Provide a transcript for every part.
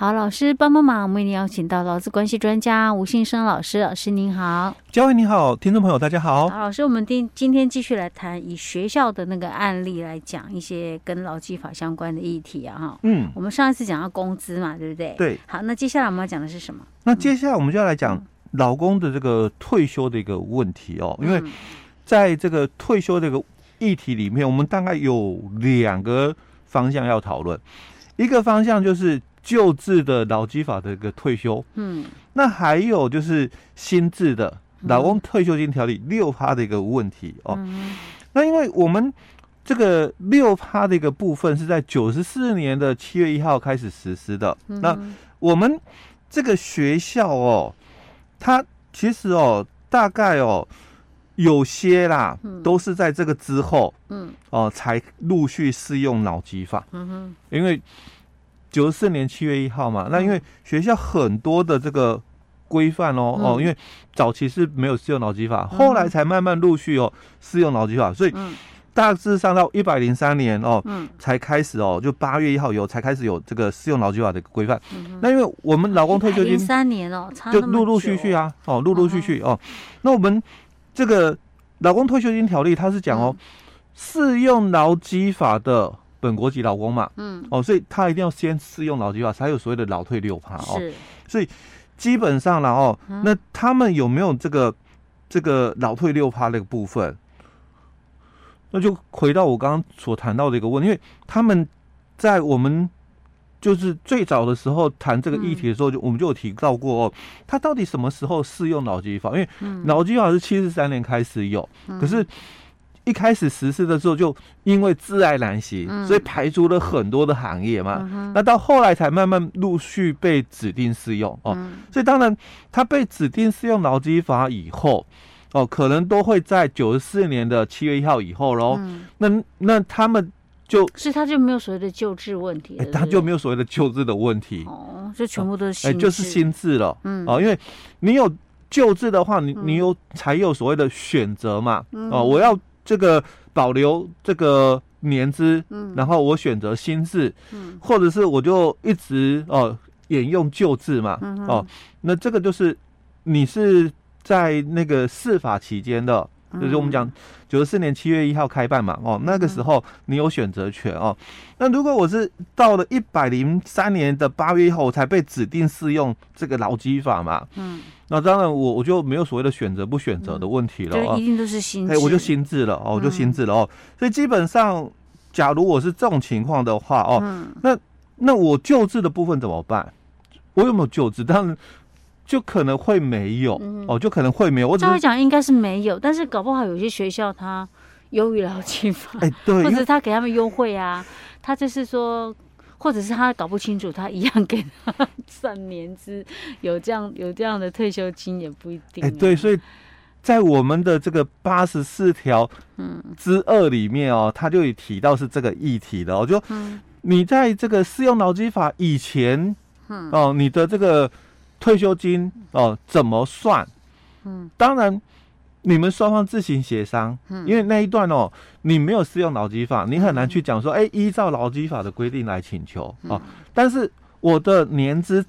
好，老师帮帮忙，我们邀请到劳资关系专家吴信生老师，老师您好，嘉惠你好，听众朋友大家好。好，老师，我们今今天继续来谈以学校的那个案例来讲一些跟劳基法相关的议题啊，哈，嗯，我们上一次讲到工资嘛，对不对？对。好，那接下来我们要讲的是什么？那接下来我们就要来讲劳工的这个退休的一个问题哦，因为在这个退休这个议题里面，我们大概有两个方向要讨论，一个方向就是。旧制的劳基法的一个退休，嗯，那还有就是新制的劳工退休金条例六趴的一个问题哦。嗯、那因为我们这个六趴的一个部分是在九十四年的七月一号开始实施的。嗯、那我们这个学校哦，它其实哦，大概哦，有些啦，都是在这个之后，嗯，哦，才陆续适用脑机法。嗯哼，因为。九十四年七月一号嘛，那因为学校很多的这个规范哦、嗯、哦，因为早期是没有适用劳基法，嗯、后来才慢慢陆续哦适用劳基法，所以大致上到一百零三年哦，嗯、才开始哦，就八月一号有才开始有这个适用劳基法的规范。嗯、那因为我们劳工退休金三年哦，就陆陆续续啊，哦，陆陆续续哦，那我们这个劳工退休金条例它是讲哦，适、嗯、用劳基法的。本国籍劳工嘛，嗯，哦，所以他一定要先适用劳基法，才有所谓的老退六趴哦。是，所以基本上了哦，嗯、那他们有没有这个这个老退六趴那个部分？那就回到我刚刚所谈到的一个问题，因为他们在我们就是最早的时候谈这个议题的时候，就、嗯、我们就有提到过哦，他到底什么时候适用劳基法？因为劳基法是七十三年开始有，嗯、可是。一开始实施的时候，就因为自爱难行，嗯、所以排除了很多的行业嘛。嗯、那到后来才慢慢陆续被指定适用哦。嗯、所以当然，他被指定适用劳基法以后，哦，可能都会在九十四年的七月一号以后喽。嗯、那那他们就，所以他就没有所谓的救治问题，哎，他就没有所谓的救治的问题哦，就全部都是新，哎，就是心智了。嗯，哦，因为你有救治的话，你你有才有所谓的选择嘛。嗯、哦，我要。这个保留这个年资，嗯，然后我选择新制，嗯，或者是我就一直哦沿用旧制嘛，嗯、哦，那这个就是你是在那个试法期间的。就是我们讲九十四年七月一号开办嘛，哦，那个时候你有选择权哦。那如果我是到了一百零三年的八月一号我才被指定适用这个劳基法嘛，嗯，那当然我我就没有所谓的选择不选择的问题了，就一定都是新我就新制了哦，我就新制了哦。所以基本上，假如我是这种情况的话哦，那那我救治的部分怎么办？我有没有救治？当然。就可能会没有、嗯、哦，就可能会没有。我只会讲应该是没有，但是搞不好有些学校它优于劳基法，哎，对，或者他给他们优惠啊，他就是说，或者是他搞不清楚，他一样给他算年资，有这样有这样的退休金也不一定、啊。哎，对，所以在我们的这个八十四条嗯之二里面哦，他就有提到是这个议题的哦，就你在这个适用劳基法以前，嗯哦，你的这个。退休金哦，怎么算？嗯，当然，你们双方自行协商。嗯，因为那一段哦，你没有适用劳基法，你很难去讲说，哎，依照劳基法的规定来请求哦。但是我的年资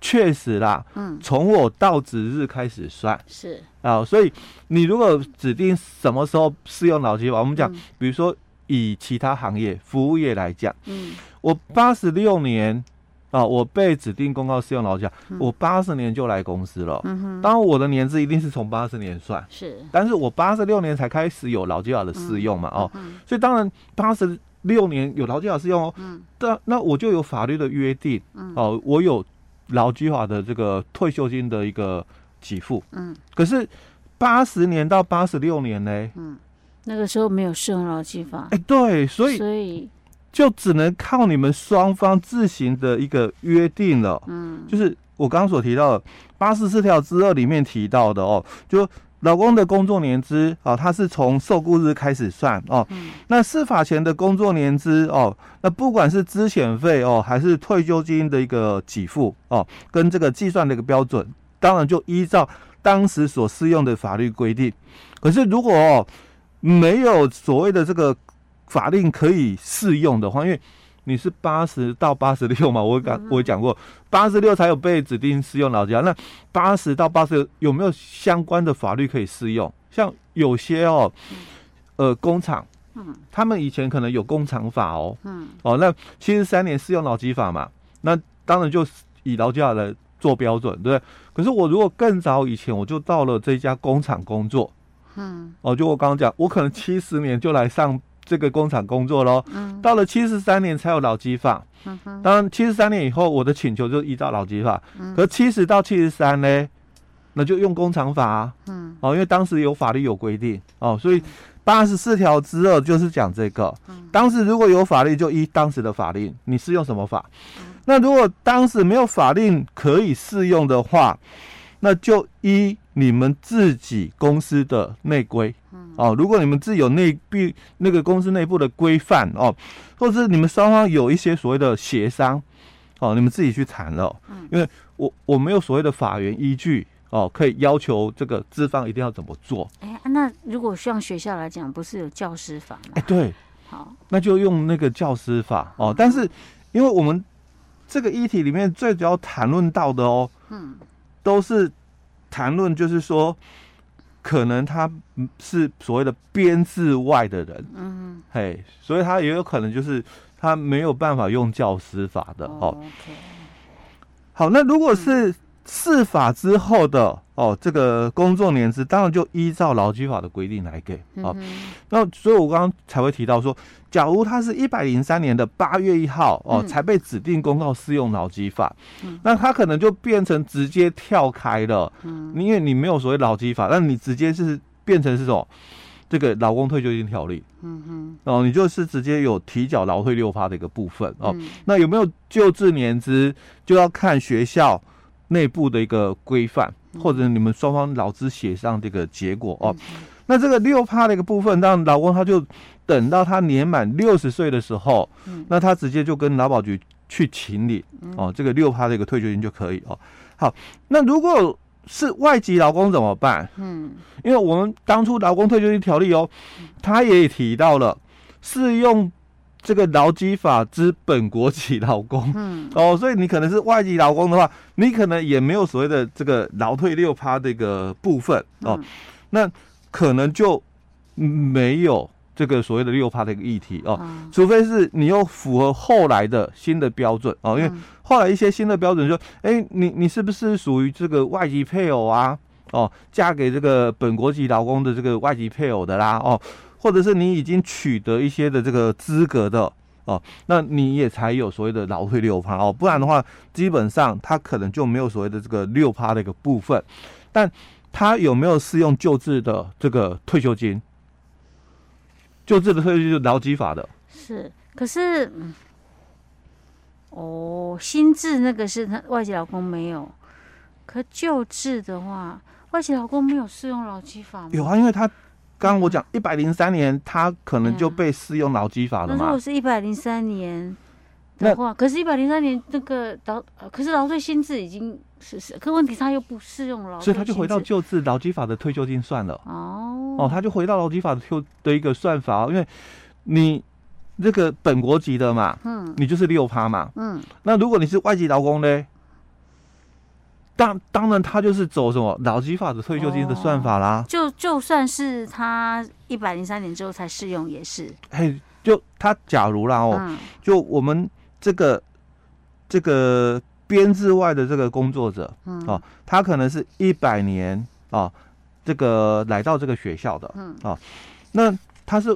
确实啦，嗯，从我到职日开始算是啊，所以你如果指定什么时候适用劳基法，我们讲，比如说以其他行业服务业来讲，嗯，我八十六年。啊，我被指定公告适用劳基法，嗯、我八十年就来公司了。嗯哼，当然我的年资一定是从八十年算，是，但是我八十六年才开始有劳基法的适用嘛，嗯、哦，嗯、所以当然八十六年有劳基法适用哦。嗯，那那我就有法律的约定，嗯，哦，我有劳基法的这个退休金的一个给付，嗯，可是八十年到八十六年呢，嗯，那个时候没有适用劳基法，哎，对，所以所以。就只能靠你们双方自行的一个约定了。嗯，就是我刚刚所提到的八十四条之二里面提到的哦，就老公的工作年资啊，他是从受雇日开始算哦。嗯，那司法前的工作年资哦，那不管是资遣费哦，还是退休金的一个给付哦，跟这个计算的一个标准，当然就依照当时所适用的法律规定。可是如果哦没有所谓的这个。法令可以适用的话，因为你是八十到八十六嘛？我讲我讲过，八十六才有被指定适用劳基法。那八十到八十六有没有相关的法律可以适用？像有些哦，呃，工厂，嗯，他们以前可能有工厂法哦，嗯，哦，那七十三年适用劳基法嘛，那当然就以劳基法来做标准，对不对？可是我如果更早以前我就到了这家工厂工作，嗯，哦，就我刚刚讲，我可能七十年就来上。这个工厂工作喽，嗯，到了七十三年才有劳基法，嗯哼，当然七十三年以后，我的请求就依照劳基法，嗯，可七十到七十三呢，那就用工厂法啊，嗯，哦，因为当时有法律有规定。哦，所以八十四条之二就是讲这个，嗯，当时如果有法律就依当时的法令，你适用什么法？嗯，那如果当时没有法令可以适用的话，那就依你们自己公司的内规。哦，如果你们自己有内必那个公司内部的规范哦，或者是你们双方有一些所谓的协商，哦，你们自己去谈了，嗯，因为我我没有所谓的法源依据哦，可以要求这个资方一定要怎么做。哎、欸，那如果像学校来讲，不是有教师法吗？哎、欸，对，好，那就用那个教师法哦。但是因为我们这个议题里面最主要谈论到的哦，嗯，都是谈论就是说。可能他是所谓的编制外的人，嗯，嘿，所以他也有可能就是他没有办法用教师法的哦。Oh. 好，那如果是。释法之后的哦，这个工作年资当然就依照劳基法的规定来给啊。那、嗯、所以我刚刚才会提到说，假如他是一百零三年的八月一号哦、嗯、才被指定公告适用劳基法，嗯、那他可能就变成直接跳开了，嗯，因为你没有所谓劳基法，那你直接是变成是什么？这个劳工退休金条例，嗯哼，哦，你就是直接有提缴劳退六发的一个部分哦。嗯、那有没有旧制年资，就要看学校。内部的一个规范，或者你们双方劳资协商这个结果哦。嗯、那这个六趴的一个部分，让劳工他就等到他年满六十岁的时候，嗯、那他直接就跟劳保局去请领哦，这个六趴的一个退休金就可以哦。好，那如果是外籍劳工怎么办？嗯，因为我们当初劳工退休金条例哦，他也提到了适用。这个劳基法之本国籍劳工，嗯，哦，所以你可能是外籍劳工的话，你可能也没有所谓的这个劳退六趴这个部分哦，嗯、那可能就没有这个所谓的六趴的一个议题哦，嗯、除非是你又符合后来的新的标准哦，因为后来一些新的标准说，哎，你你是不是属于这个外籍配偶啊？哦，嫁给这个本国籍劳工的这个外籍配偶的啦，哦。或者是你已经取得一些的这个资格的哦，那你也才有所谓的劳退六趴哦，不然的话，基本上他可能就没有所谓的这个六趴的一个部分。但他有没有适用旧制的这个退休金？旧制的退休金是劳基法的。是，可是，哦，新制那个是他外籍劳工没有，可旧制的话，外籍劳工没有适用劳基法吗？有啊，因为他。刚刚我讲一百零三年，他可能就被适用劳基法了嘛？那如果是一百零三年的话，可是，一百零三年那个劳，可是劳退新制已经是是，可问题他又不适用劳，所以他就回到旧制劳基法的退休金算了。哦哦，他就回到劳基法的退的一个算法，因为你这个本国籍的嘛，嗯，你就是六趴嘛，嗯，那如果你是外籍劳工呢？当当然，他就是走什么劳基法的退休金的算法啦。就就算是他一百零三年之后才适用，也是。嘿，就他假如啦哦，嗯、就我们这个这个编制外的这个工作者，嗯，哦，他可能是一百年哦，这个来到这个学校的，嗯，哦，那他是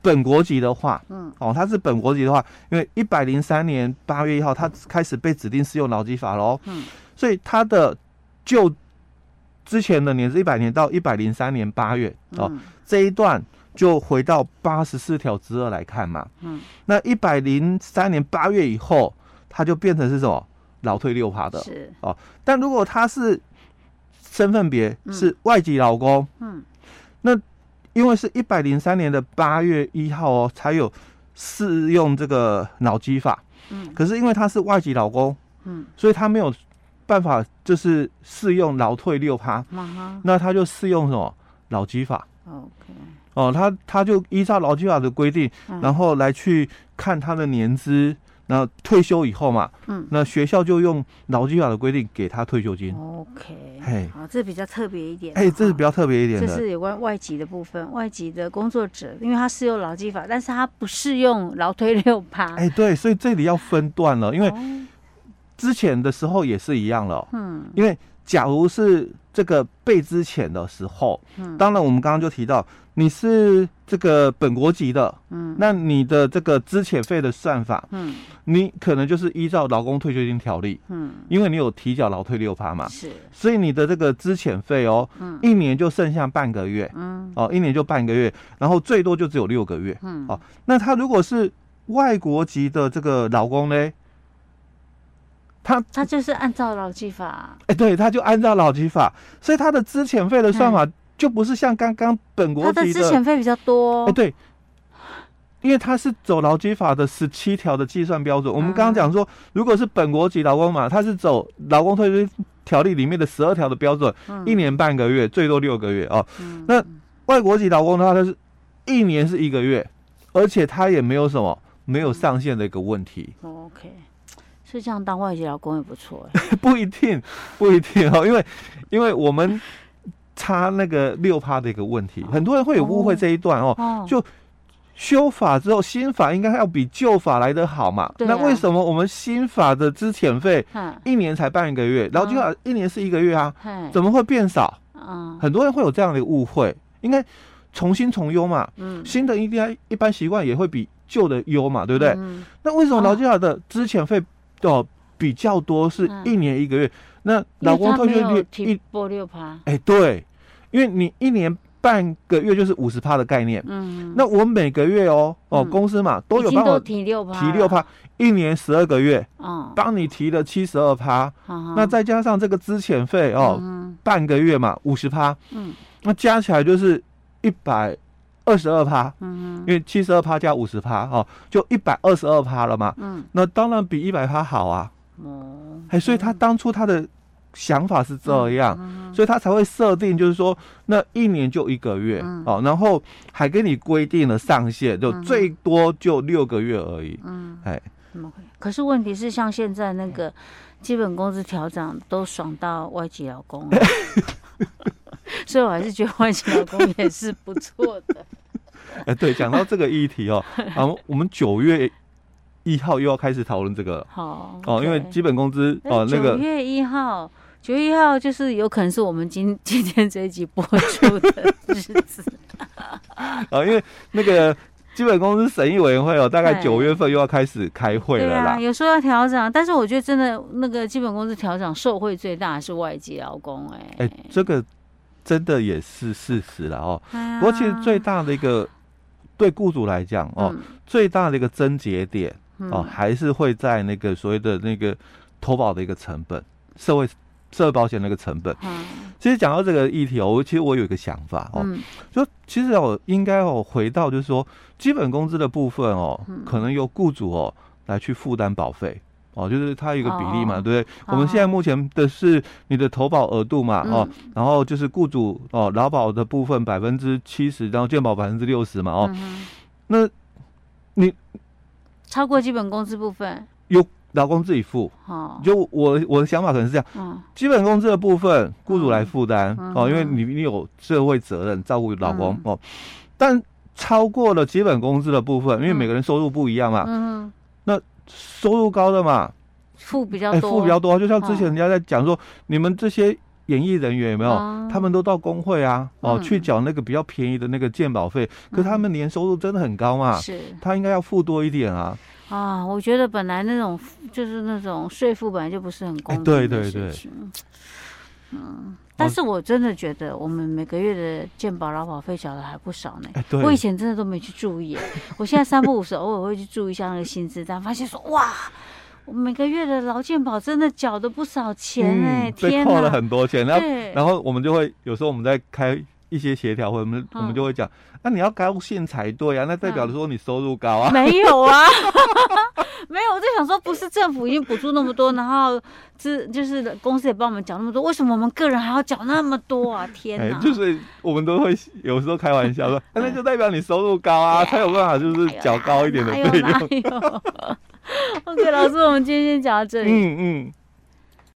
本国籍的话，嗯，哦，他是本国籍的话，因为一百零三年八月一号，他开始被指定适用劳基法喽，嗯。所以他的就之前的年是一百年到一百零三年八月哦，嗯、这一段就回到八十四条之二来看嘛。嗯，那一百零三年八月以后，他就变成是什么老退六趴的。是哦，但如果他是身份别是外籍劳工，嗯，那因为是一百零三年的八月一号哦，才有适用这个脑基法。嗯，可是因为他是外籍劳工，嗯，所以他没有。办法就是适用劳退六趴，uh. 那他就适用什么劳基法？OK，哦，他他就依照劳基法的规定，嗯然后来去看他的年资，然后退休以后嘛，嗯，那学校就用劳基法的规定给他退休金。OK，嘿好，这比较特别一点。哎，这是比较特别一点这。是有关外籍的部分，外籍的工作者，因为他适用劳基法，但是他不适用劳退六趴。哎，对，所以这里要分段了，因为哦之前的时候也是一样了。嗯。因为假如是这个被资遣的时候，嗯。当然我们刚刚就提到你是这个本国籍的，嗯。那你的这个资遣费的算法，嗯。你可能就是依照劳工退休金条例，嗯，因为你有提缴劳退六趴嘛，是。所以你的这个资遣费哦，嗯。一年就剩下半个月嗯。哦，一年就半个月，然后最多就只有六个月。嗯。哦。那他如果是外国籍的这个劳工呢，他他就是按照劳基法。哎，对，他就按照劳基法，所以他的资遣费的算法就不是像刚刚本国他的籍资遣费比较多。哎，对，因为他是走劳基法的十七条的计算标准。我们刚刚讲说，如果是本国籍劳工嘛，他是走劳工退休条例里面的十二条的标准，嗯一年半个月，最多六个月哦。嗯那外国籍劳工的话，他是一年是一个月，而且他也没有什么没有上限的一个问题，OK，所以这样当外籍劳工也不错哎。不一定，不一定哦，因为因为我们差那个六趴的一个问题，很多人会有误会这一段哦。哦，就修法之后，新法应该要比旧法来得好嘛？啊那为什么我们新法的资遣费嗯，一年才半一个月，然后就要一年是一个月啊？嘿，怎么会变少？嗯很多人会有这样的误会，应该重新重优嘛。嗯，新的一定一般习惯也会比旧的优嘛，对不对？嗯那为什么劳基法的资遣费哦比较多，是嗯。一年一个月？那因为劳工退休率一波六趴。哎对，因为你一年半个月就是五十趴的概念。嗯，那我每个月哦哦嗯。公司嘛都有帮我提六趴，提六趴，，一年十二个月，嗯，帮你提了七十二趴，那那再加上这个资遣费哦，嗯。半个月嘛五十趴，嗯。那加起来就是一百二十二趴，嗯因为七十二趴加五十趴哦，就一百二十二趴了嘛。嗯。那当然比一百趴好啊，哦，哎，所以他当初他的想法是这样，嗯所以他才会设定就是说那一年就一个月嗯。哦，然后还给你规定了上限，就嗯最多就六个月而已，嗯，哎。怎么会？可是问题是，像现在那个基本工资调整都爽到外籍劳工了，所以我还是觉得外籍老公也是不错的。哎，对，讲到这个议题哦，啊，我们九月一号又要开始讨论这个了好哦，因为基本工资哦，那个九月一号，九月一号就是有可能是我们今今天这一集播出的日子。啊，因为那个基本工资审议委员会哦，大概九月份又要开始开会了啦。有说要调整，但是我觉得真的那个基本工资调整，受惠最大的是外籍劳工、哎，哎，这个真的也是事实了哦。哎不过其实最大的一个对雇主来讲哦，嗯最大的一个症结点哦，嗯还是会在那个所谓的那个投保的一个成本，社会社会保险那个成本。嗯其实讲到这个议题哦，我其实我有一个想法哦。嗯就其实哦，应该哦回到就是说，基本工资的部分哦，嗯可能由雇主哦来去负担保费哦，就是它有一个比例嘛，哦对不对？我们现在目前的是你的投保额度嘛，哦，嗯。然后就是雇主哦劳保的部分百分之七十，然后健保百分之六十嘛，哦，嗯那你超过基本工资部分，由劳工自己付。哦，就我我的想法可能是这样，嗯。基本工资的部分雇主来负担、嗯哦，因为嗯。你你有社会责任照顾老公、嗯。哦，但超过了基本工资的部分，因为每个人收入不一样嘛，嗯收入高的嘛，付比较哎，多，付比较多，就像之前人家在讲说，你们这些演艺人员有没有？嗯他们都到工会啊，哦，嗯。去缴那个比较便宜的那个鉴保费，可是他们年收入真的很高嘛，是。他应该要付多一点啊。啊，我觉得本来那种就是那种税负本来就不是很公平的哎对对对事情，嗯，但是我真的觉得我们每个月的健保劳保费缴的还不少呢。哎，对，我以前真的都没去注意，我现在三不五时偶尔会去注意一下那个薪资单，发现说哇，我每个月的劳健保真的缴的不少钱哎、天扣了！很多钱，然后对，然后我们就会有时候我们在开一些协调会，我们、我们就会讲，那、你要高兴才对啊，那代表的说你收入高啊。没有啊，没有，我在想说，不是政府已经补助那么多，然后这就是公司也帮我们缴那么多，为什么我们个人还要缴那么多啊？天哪！就是我们都会有时候开玩笑说，那就代表你收入高啊，才有办法就是缴高一点的费用。OK，老师，我们今天先讲到这里。嗯嗯。